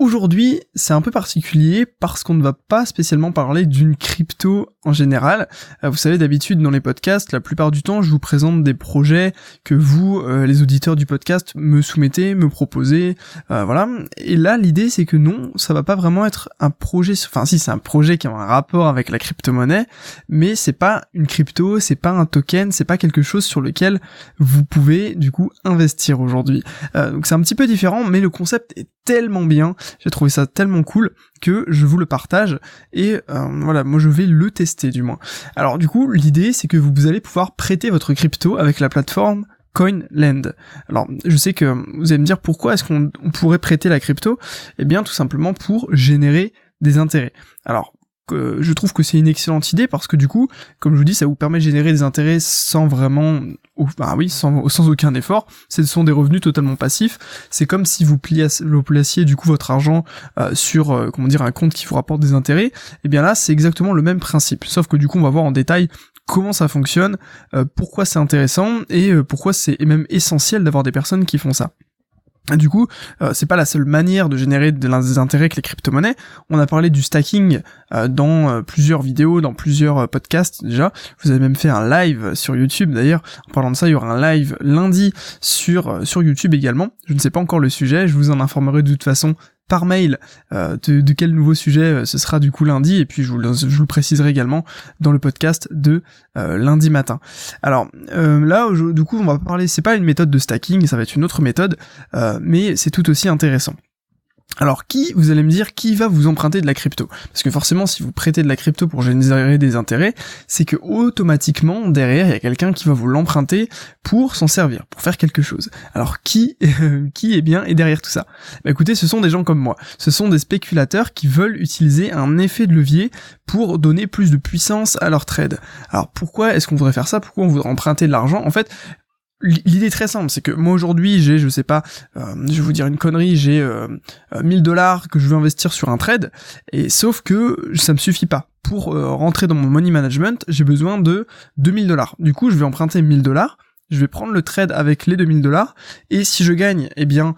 Aujourd'hui, c'est un peu particulier parce qu'on ne va pas spécialement parler d'une crypto en général. Euh, vous savez, d'habitude, dans les podcasts, la plupart du temps, je vous présente des projets que vous, euh, les auditeurs du podcast, me soumettez, me proposez, euh, voilà. Et là, l'idée, c'est que non, ça va pas vraiment être un projet, enfin si, c'est un projet qui a un rapport avec la crypto-monnaie, mais c'est pas une crypto, c'est pas un token, c'est pas quelque chose sur lequel vous pouvez, du coup, investir aujourd'hui. donc c'est un petit peu différent, mais le concept est tellement bien, j'ai trouvé ça tellement cool que je vous le partage et euh, voilà, moi je vais le tester du moins. Alors du coup, l'idée c'est que vous allez pouvoir prêter votre crypto avec la plateforme CoinLend. Alors, je sais que vous allez me dire pourquoi est-ce qu'on pourrait prêter la crypto? Eh bien, tout simplement pour générer des intérêts. Alors, je trouve que c'est une excellente idée parce que du coup, comme je vous dis, ça vous permet de générer des intérêts sans vraiment, bah oui, sans, aucun effort. Ce sont des revenus totalement passifs. C'est comme si vous, placiez du coup votre argent euh, sur, euh, comment dire, un compte qui vous rapporte des intérêts. Et eh bien là, c'est exactement le même principe. Sauf que du coup, on va voir en détail comment ça fonctionne, euh, pourquoi c'est intéressant et pourquoi c'est même essentiel d'avoir des personnes qui font ça. Du coup, euh, c'est pas la seule manière de générer des intérêts que les crypto-monnaies. On a parlé du stacking euh, dans euh, plusieurs vidéos, dans plusieurs podcasts déjà. Vous avez même fait un live sur YouTube d'ailleurs. En parlant de ça, il y aura un live lundi sur sur YouTube également. Je ne sais pas encore le sujet, je vous en informerai de toute façon par mail euh, de, quel nouveau sujet euh, ce sera du coup lundi et puis je vous, le préciserai également dans le podcast de euh, lundi matin. Alors là du coup on va parler c'est pas une méthode de stacking ça va être une autre méthode mais c'est tout aussi intéressant. Alors qui, vous allez me dire, qui va vous emprunter de la crypto? Parce que forcément, si vous prêtez de la crypto pour générer des intérêts, c'est que automatiquement, derrière, il y a quelqu'un qui va vous l'emprunter pour s'en servir, pour faire quelque chose. Alors qui, qui est bien est derrière tout ça? Bah, Écoutez, ce sont des gens comme moi. Ce sont des spéculateurs qui veulent utiliser un effet de levier pour donner plus de puissance à leur trade. Alors pourquoi est-ce qu'on voudrait faire ça? Pourquoi on voudrait emprunter de l'argent? En fait, L'idée est très simple, c'est que moi aujourd'hui j'ai, je sais pas, euh, je vais vous dire une connerie, j'ai euh, 1000 euh, dollars que je veux investir sur un trade, et sauf que ça me suffit pas. Pour euh, rentrer dans mon money management, j'ai besoin de 2000 dollars. Du coup, je vais emprunter 1000 dollars, je vais prendre le trade avec les 2000 dollars, et si je gagne, eh bien,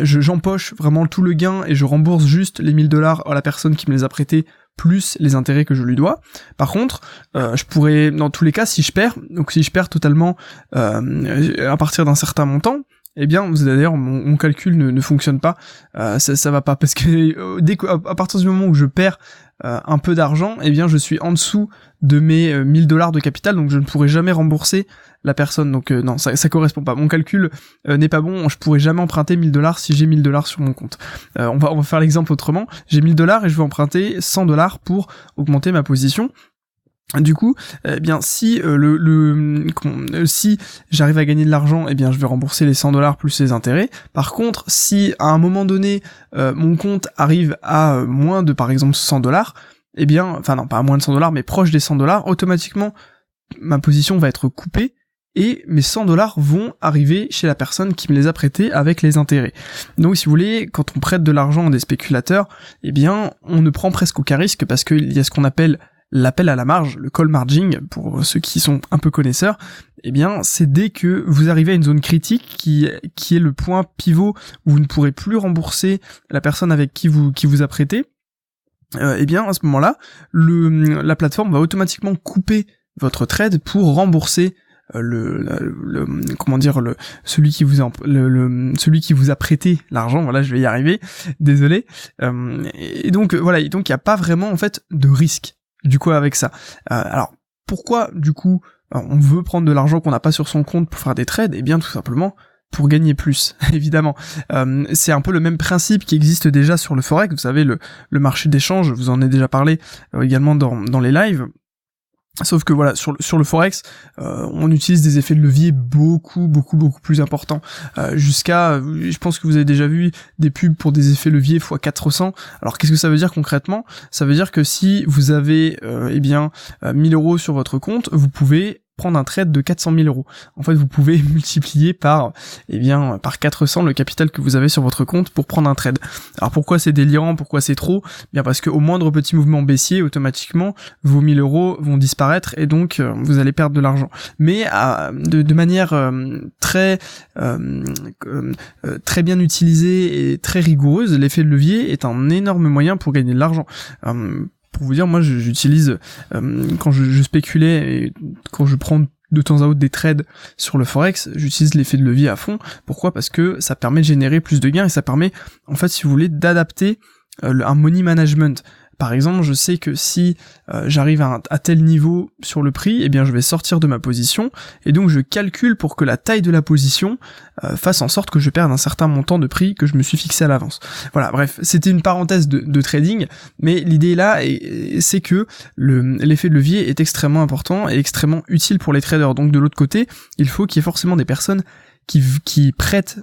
j'empoche vraiment tout le gain et je rembourse juste les 1000 dollars à la personne qui me les a prêtés plus les intérêts que je lui dois. Par contre, euh, je pourrais, dans tous les cas, si je perds, donc si je perds totalement euh, à partir d'un certain montant, eh bien, d'ailleurs, mon, calcul ne, fonctionne pas, euh, ça, ça va pas, parce que dès que, à partir du moment où je perds un peu d'argent, eh bien, je suis en dessous de mes 1000 dollars de capital, donc je ne pourrai jamais rembourser la personne. Donc euh, non, ça, ça correspond pas. Mon calcul euh, n'est pas bon. Je pourrais jamais emprunter 1000 dollars si j'ai 1000 dollars sur mon compte. Euh, on va on va faire l'exemple autrement. J'ai 1000 dollars et je vais emprunter 100 dollars pour augmenter ma position. Du coup, eh bien si le, le si j'arrive à gagner de l'argent, eh bien je vais rembourser les 100 dollars plus les intérêts. Par contre, si à un moment donné mon compte arrive à moins de par exemple 100 dollars, eh bien, enfin non, pas à moins de 100 dollars, mais proche des 100 dollars, automatiquement ma position va être coupée et mes 100 dollars vont arriver chez la personne qui me les a prêtés avec les intérêts. Donc si vous voulez, quand on prête de l'argent à des spéculateurs, eh bien on ne prend presque aucun risque parce qu'il y a ce qu'on appelle l'appel à la marge, le call margin, pour ceux qui sont un peu connaisseurs, eh bien, c'est dès que vous arrivez à une zone critique qui, qui est le point pivot où vous ne pourrez plus rembourser la personne avec qui vous, qui vous a prêté, euh, eh bien, à ce moment-là, la plateforme va automatiquement couper votre trade pour rembourser euh, le, comment dire le celui qui vous a, celui qui vous a prêté l'argent. Voilà je vais y arriver. Désolé. Euh, et donc voilà. Donc il n'y a pas vraiment en fait de risque du coup avec ça euh, alors pourquoi du coup on veut prendre de l'argent qu'on n'a pas sur son compte pour faire des trades? Eh bien tout simplement pour gagner plus, évidemment. c'est un peu le même principe qui existe déjà sur le forex, vous savez, le, le marché d'échange, vous en ai déjà parlé également dans, dans les lives. Sauf que voilà, sur, sur le forex, euh, on utilise des effets de levier beaucoup, beaucoup, beaucoup plus importants. Euh, jusqu'à, je pense que vous avez déjà vu des pubs pour des effets levier x 400. Alors qu'est-ce que ça veut dire concrètement? Ça veut dire que si vous avez, euh, eh bien, 1000 euros sur votre compte, vous pouvez prendre un trade de 400 000 euros. En fait, vous pouvez multiplier par, eh bien, par 400 le capital que vous avez sur votre compte pour prendre un trade. Alors pourquoi c'est délirant, pourquoi c'est trop? Eh Bien parce qu'au moindre petit mouvement baissier, automatiquement, vos 1000 euros vont disparaître et donc euh, vous allez perdre de l'argent. Mais de, manière euh, très très bien utilisée et très rigoureuse, l'effet de levier est un énorme moyen pour gagner de l'argent pour vous dire, moi j'utilise euh, quand je, spéculais et quand je prends de temps à autre des trades sur le forex, j'utilise l'effet de levier à fond. Pourquoi? Parce que ça permet de générer plus de gains et ça permet, en fait, si vous voulez, d'adapter euh, un money management. Par exemple, je sais que si euh, j'arrive à, tel niveau sur le prix, eh bien je vais sortir de ma position, et donc je calcule pour que la taille de la position euh, fasse en sorte que je perde un certain montant de prix que je me suis fixé à l'avance. Voilà, bref, c'était une parenthèse de, trading, mais l'idée là, c'est que l'effet de levier est extrêmement important et extrêmement utile pour les traders. Donc de l'autre côté, il faut qu'il y ait forcément des personnes qui prêtent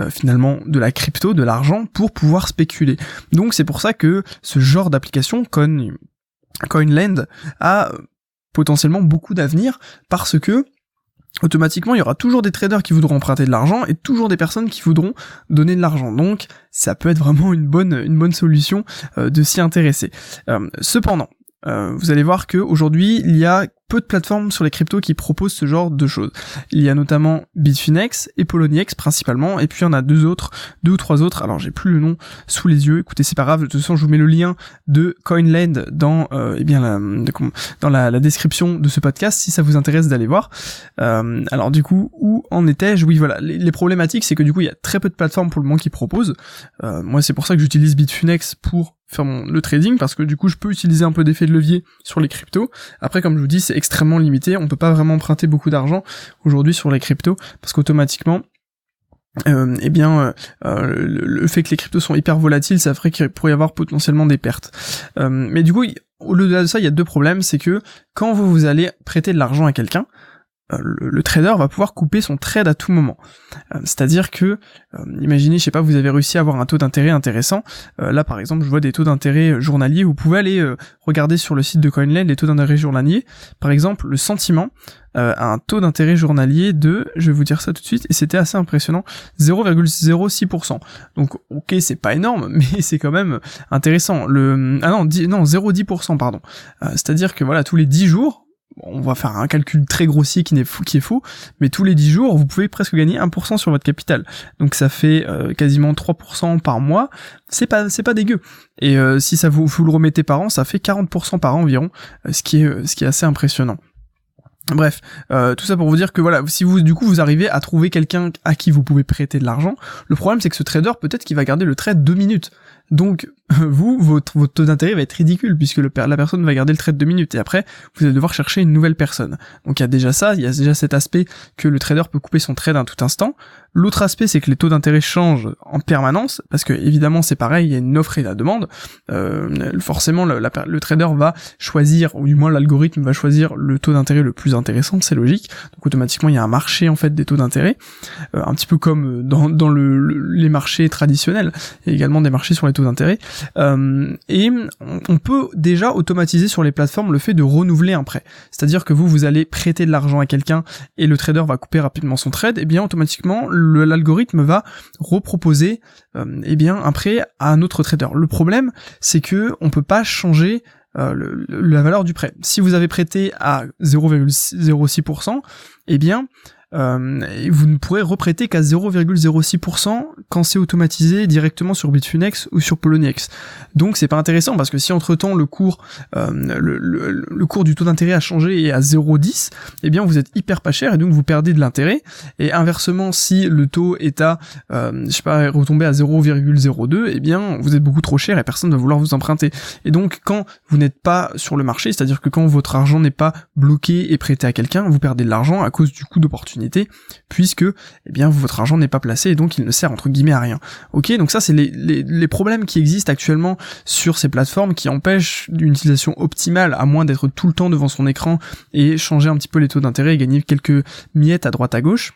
euh, finalement de la crypto, de l'argent pour pouvoir spéculer. Donc c'est pour ça que ce genre d'application, Coin, CoinLand, a potentiellement beaucoup d'avenir parce que automatiquement il y aura toujours des traders qui voudront emprunter de l'argent et toujours des personnes qui voudront donner de l'argent. Donc ça peut être vraiment une bonne une bonne solution euh, de s'y intéresser. Euh, cependant, vous allez voir que aujourd'hui il y a peu de plateformes sur les cryptos qui proposent ce genre de choses. Il y a notamment Bitfinex et Poloniex principalement, et puis il y en a deux autres, deux ou trois autres, alors j'ai plus le nom sous les yeux, écoutez c'est pas grave, de toute façon je vous mets le lien de Coinland dans euh, eh bien la, dans la, description de ce podcast si ça vous intéresse d'aller voir. Euh, alors du coup, où en étais-je? Oui voilà, les, problématiques c'est que du coup il y a très peu de plateformes pour le moment qui proposent. Euh, moi c'est pour ça que j'utilise Bitfinex pour faire mon, le trading parce que du coup je peux utiliser un peu d'effet de levier sur les cryptos. Après comme je vous dis c'est extrêmement limité, on peut pas vraiment emprunter beaucoup d'argent aujourd'hui sur les cryptos parce qu'automatiquement euh, eh bien, euh, euh, le, fait que les cryptos sont hyper volatiles, ça ferait qu'il pourrait y avoir potentiellement des pertes. Mais du coup, au-delà de ça, il y a deux problèmes, c'est que quand vous allez prêter de l'argent à quelqu'un, euh, le, trader va pouvoir couper son trade à tout moment. Euh, c'est-à-dire que, euh, imaginez, je sais pas, vous avez réussi à avoir un taux d'intérêt intéressant. là, par exemple, je vois des taux d'intérêt journaliers. Vous pouvez aller regarder sur le site de CoinLand les taux d'intérêt journaliers. Par exemple, le sentiment a un taux d'intérêt journalier de, je vais vous dire ça tout de suite, et c'était assez impressionnant, 0,06%. Donc, ok, c'est pas énorme, mais c'est quand même intéressant. Le, ah non, 10, non, 0,10%, pardon. C'est-à-dire que voilà, tous les 10 jours, on va faire un calcul très grossier qui, est fou, qui est faux, mais tous les 10 jours, vous pouvez presque gagner 1% sur votre capital. Donc ça fait euh, quasiment 3% par mois, c'est pas c'est pas dégueu. Et euh, si ça vous, vous le remettez par an, ça fait 40% par an environ, euh, ce qui est ce qui est assez impressionnant. Bref, tout ça pour vous dire que voilà, si vous du coup vous arrivez à trouver quelqu'un à qui vous pouvez prêter de l'argent, le problème c'est que ce trader peut-être qu'il va garder le trade deux minutes. Donc vous, votre, votre taux d'intérêt va être ridicule puisque le, la personne va garder le trade de minutes et après vous allez devoir chercher une nouvelle personne. Donc il y a déjà ça, il y a déjà cet aspect que le trader peut couper son trade à tout instant. L'autre aspect c'est que les taux d'intérêt changent en permanence parce que évidemment c'est pareil, il y a une offre et la demande. Euh, forcément le, trader va choisir ou du moins l'algorithme va choisir le taux d'intérêt le plus intéressant, c'est logique. Donc automatiquement il y a un marché en fait des taux d'intérêt, euh, un petit peu comme dans, dans le, les marchés traditionnels. A également des marchés sur les taux d'intérêt. Euh, et on peut déjà automatiser sur les plateformes le fait de renouveler un prêt. C'est-à-dire que vous, vous allez prêter de l'argent à quelqu'un et le trader va couper rapidement son trade, et bien automatiquement l'algorithme va reproposer euh, eh bien un prêt à un autre trader. Le problème, c'est que on peut pas changer euh, la valeur du prêt. Si vous avez prêté à 0,06%, eh bien euh, vous ne pourrez reprêter qu'à 0,06% quand c'est automatisé directement sur Bitfinex ou sur Poloniex. Donc c'est pas intéressant parce que si entre temps le cours euh, le, le, cours du taux d'intérêt a changé et à 0,10, eh bien vous êtes hyper pas cher et donc vous perdez de l'intérêt. Et inversement, si le taux est à euh, je sais pas retombé à 0,02, eh bien vous êtes beaucoup trop cher et personne ne va vouloir vous emprunter. Et donc quand vous n'êtes pas sur le marché, c'est-à-dire que quand votre argent n'est pas bloqué et prêté à quelqu'un, vous perdez de l'argent à cause du coût d'opportunité puisque eh bien votre argent n'est pas placé et donc il ne sert entre guillemets à rien. Ok, donc ça c'est les, problèmes qui existent actuellement sur ces plateformes qui empêchent une utilisation optimale à moins d'être tout le temps devant son écran et changer un petit peu les taux d'intérêt et gagner quelques miettes à droite à gauche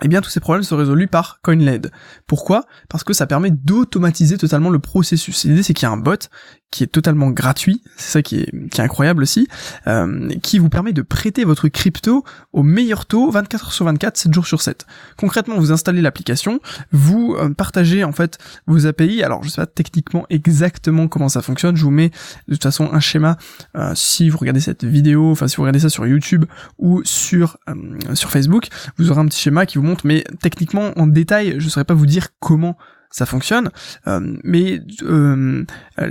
eh bien tous ces problèmes sont résolus par CoinLed. Pourquoi? Parce que ça permet d'automatiser totalement le processus. L'idée c'est qu'il y a un bot qui est totalement gratuit, c'est ça qui est, qui est incroyable aussi, euh, qui vous permet de prêter votre crypto au meilleur taux 24 heures sur 24, 7 jours sur 7. Concrètement, vous installez l'application, vous euh, partagez en fait vos API. Alors je sais pas techniquement exactement comment ça fonctionne, je vous mets de toute façon un schéma euh, si vous regardez cette vidéo, enfin si vous regardez ça sur YouTube ou sur sur Facebook, vous aurez un petit schéma qui vous montre mais techniquement en détail, je saurais pas vous dire comment ça fonctionne. Euh, mais euh,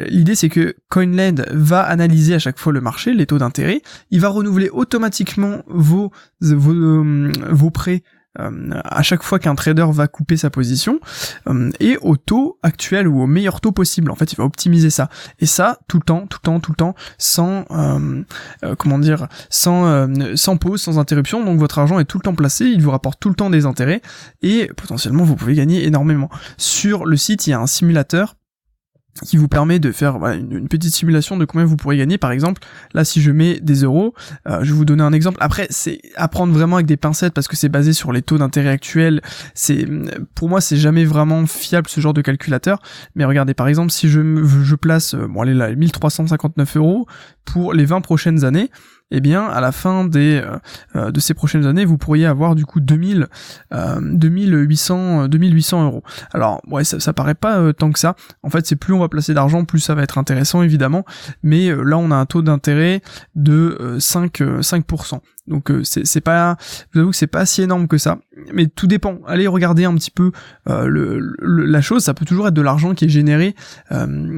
l'idée c'est que CoinLend va analyser à chaque fois le marché, les taux d'intérêt. Il va renouveler automatiquement vos vos, euh, vos prêts euh, à chaque fois qu'un trader va couper sa position euh, et au taux actuel ou au meilleur taux possible. En fait, il va optimiser ça et ça tout le temps, tout le temps, tout le temps, sans euh, comment dire, sans sans pause, sans interruption. Donc votre argent est tout le temps placé, il vous rapporte tout le temps des intérêts et potentiellement vous pouvez gagner énormément. Sur le site, il y a un simulateur qui vous permet de faire une, petite simulation de combien vous pourrez gagner. Par exemple, là, si je mets des euros, euh, je vais vous donner un exemple. Après, c'est à prendre vraiment avec des pincettes parce que c'est basé sur les taux d'intérêt actuels. C'est, pour moi, c'est jamais vraiment fiable ce genre de calculateur. Mais regardez, par exemple, si je, je place, euh, bon, allez là, 1359 euros pour les 20 prochaines années, eh bien à la fin des euh, euh, de ces prochaines années, vous pourriez avoir du coup 2000 2800 2800 euros. Alors ouais, ça, ça paraît pas euh, tant que ça. En fait, c'est plus on va placer d'argent, plus ça va être intéressant évidemment. Mais là, on a un taux d'intérêt de 5 5%. Donc euh, c'est pas, je vous avoue que c'est pas si énorme que ça, mais tout dépend. Allez regarder un petit peu euh, la chose. Ça peut toujours être de l'argent qui est généré, euh,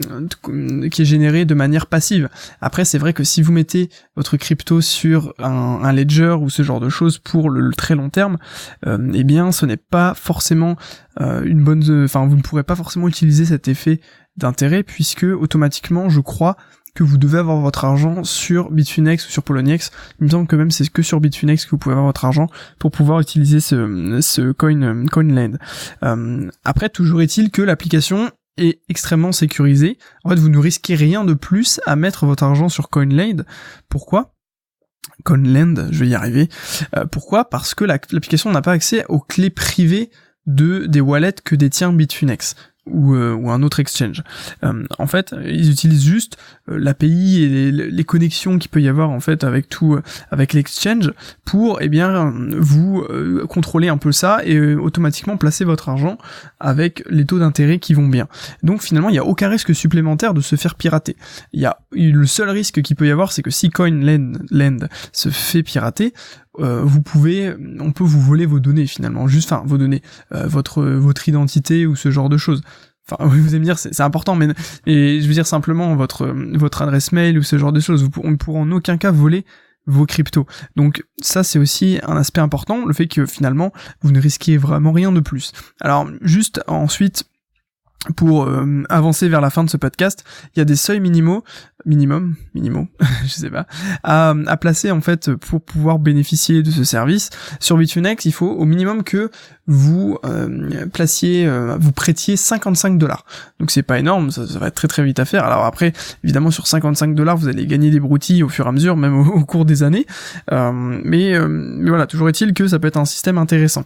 qui est généré de manière passive. Après, c'est vrai que si vous mettez votre crypto sur un, un ledger ou ce genre de choses pour le, très long terme, eh bien, ce n'est pas forcément une bonne. Enfin, vous ne pourrez pas forcément utiliser cet effet d'intérêt puisque automatiquement, je crois, que vous devez avoir votre argent sur Bitfinex ou sur Poloniex. Il me semble que même c'est que sur Bitfinex que vous pouvez avoir votre argent pour pouvoir utiliser ce, ce coin, CoinLand. Euh, après, toujours est-il que l'application est extrêmement sécurisée. En fait, vous ne risquez rien de plus à mettre votre argent sur CoinLand. Pourquoi? CoinLand, je vais y arriver. Euh, pourquoi? Parce que l'application n'a pas accès aux clés privées de des wallets que détient Bitfinex ou, euh, ou un autre exchange. Euh, en fait, ils utilisent juste euh, l'API et les, connexions qu'il peut y avoir en fait avec tout, avec l'exchange pour eh bien vous contrôler un peu ça et automatiquement placer votre argent avec les taux d'intérêt qui vont bien. Donc finalement, il n'y a aucun risque supplémentaire de se faire pirater. Il y a le seul risque qu'il peut y avoir, c'est que si CoinLend se fait pirater, vous pouvez, on peut vous voler vos données finalement, juste, enfin vos données, votre votre identité ou ce genre de choses. Enfin, vous allez me dire, c'est important, mais et je veux dire simplement votre votre adresse mail ou ce genre de choses. on ne pourra en aucun cas voler vos cryptos. Donc ça c'est aussi un aspect important, le fait que finalement vous ne risquez vraiment rien de plus. Alors juste ensuite pour euh, avancer vers la fin de ce podcast, il y a des seuils minimaux, minimum, minimaux, je sais pas, à, à, placer en fait pour pouvoir bénéficier de ce service. Sur Bitfinex, il faut au minimum que vous euh, placiez, euh, vous prêtiez 55 dollars. Donc c'est pas énorme, ça, va être très très vite à faire. Alors après, évidemment sur 55 dollars, vous allez gagner des broutilles au fur et à mesure, même au, cours des années. mais, mais voilà, toujours est-il que ça peut être un système intéressant.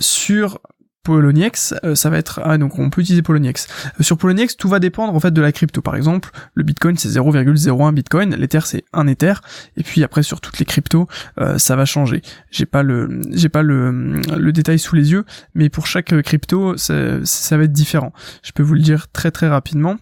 sur Poloniex, euh, ça va être ah donc on peut utiliser Poloniex. Euh, sur Poloniex, tout va dépendre en fait de la crypto. Par exemple, le Bitcoin c'est 0,01 Bitcoin, l'Ether c'est 1 Ether, et puis après sur toutes les cryptos, euh, ça va changer. J'ai pas le j'ai pas le, le détail sous les yeux, mais pour chaque crypto, ça, ça va être différent. Je peux vous le dire très très rapidement.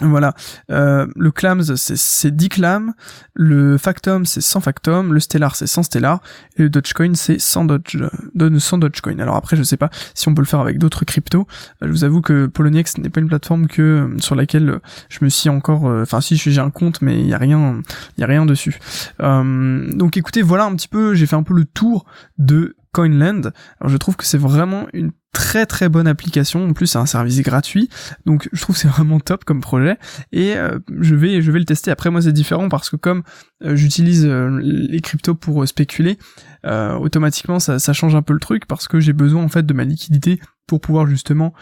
Voilà, euh, le clams c'est 10 clams, le factum c'est 100 factum, le stellar c'est 100 stellar, et le dogecoin c'est 100 doge, 100 dogecoin. Alors après je sais pas si on peut le faire avec d'autres cryptos, je vous avoue que Poloniex n'est pas une plateforme que euh, sur laquelle je me suis encore, euh, enfin si j'ai un compte mais il y a rien, il y a rien dessus. donc écoutez voilà un petit peu, j'ai fait un peu le tour de Coinland. Je trouve que c'est vraiment une très très bonne application. En plus, c'est un service gratuit, donc je trouve c'est vraiment top comme projet. Et euh, je vais le tester. Après, moi, c'est différent parce que comme euh, j'utilise euh, les cryptos pour spéculer, automatiquement ça, change un peu le truc parce que j'ai besoin en fait de ma liquidité pour pouvoir justement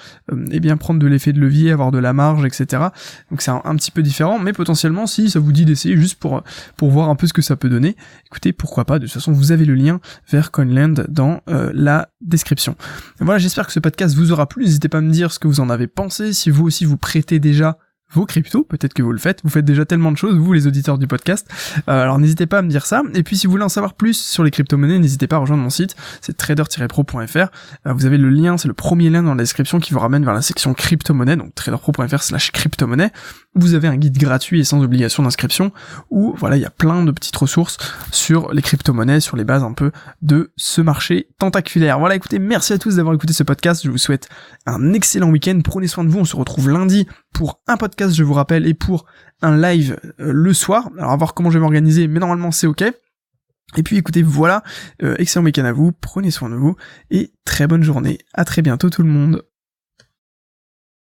eh bien prendre de l'effet de levier, avoir de la marge, etc. Donc c'est un, petit peu différent, mais potentiellement si ça vous dit d'essayer juste pour pour voir un peu ce que ça peut donner, écoutez pourquoi pas. De toute façon vous avez le lien vers Coinland dans la description. Voilà, j'espère que ce podcast vous aura plu. N'hésitez pas à me dire ce que vous en avez pensé, si vous aussi vous prêtez déjà vos cryptos, peut-être que vous le faites, vous faites déjà tellement de choses, vous les auditeurs du podcast, euh, alors n'hésitez pas à me dire ça, et puis si vous voulez en savoir plus sur les crypto-monnaies, n'hésitez pas à rejoindre mon site, c'est trader-pro.fr, euh, vous avez le lien, c'est le premier lien dans la description qui vous ramène vers la section crypto-monnaie, donc traderpro.fr slash crypto-monnaie, vous avez un guide gratuit et sans obligation d'inscription, où voilà, il y a plein de petites ressources sur les crypto-monnaies, sur les bases un peu de ce marché tentaculaire. Voilà, écoutez, merci à tous d'avoir écouté ce podcast, je vous souhaite un excellent week-end, prenez soin de vous, on se retrouve lundi pour un je vous rappelle, et pour un live euh, le soir. Alors à voir comment je vais m'organiser, mais normalement c'est ok. Et puis écoutez, voilà, euh, excellent week-end à vous, prenez soin de vous, et très bonne journée. À très bientôt tout le monde.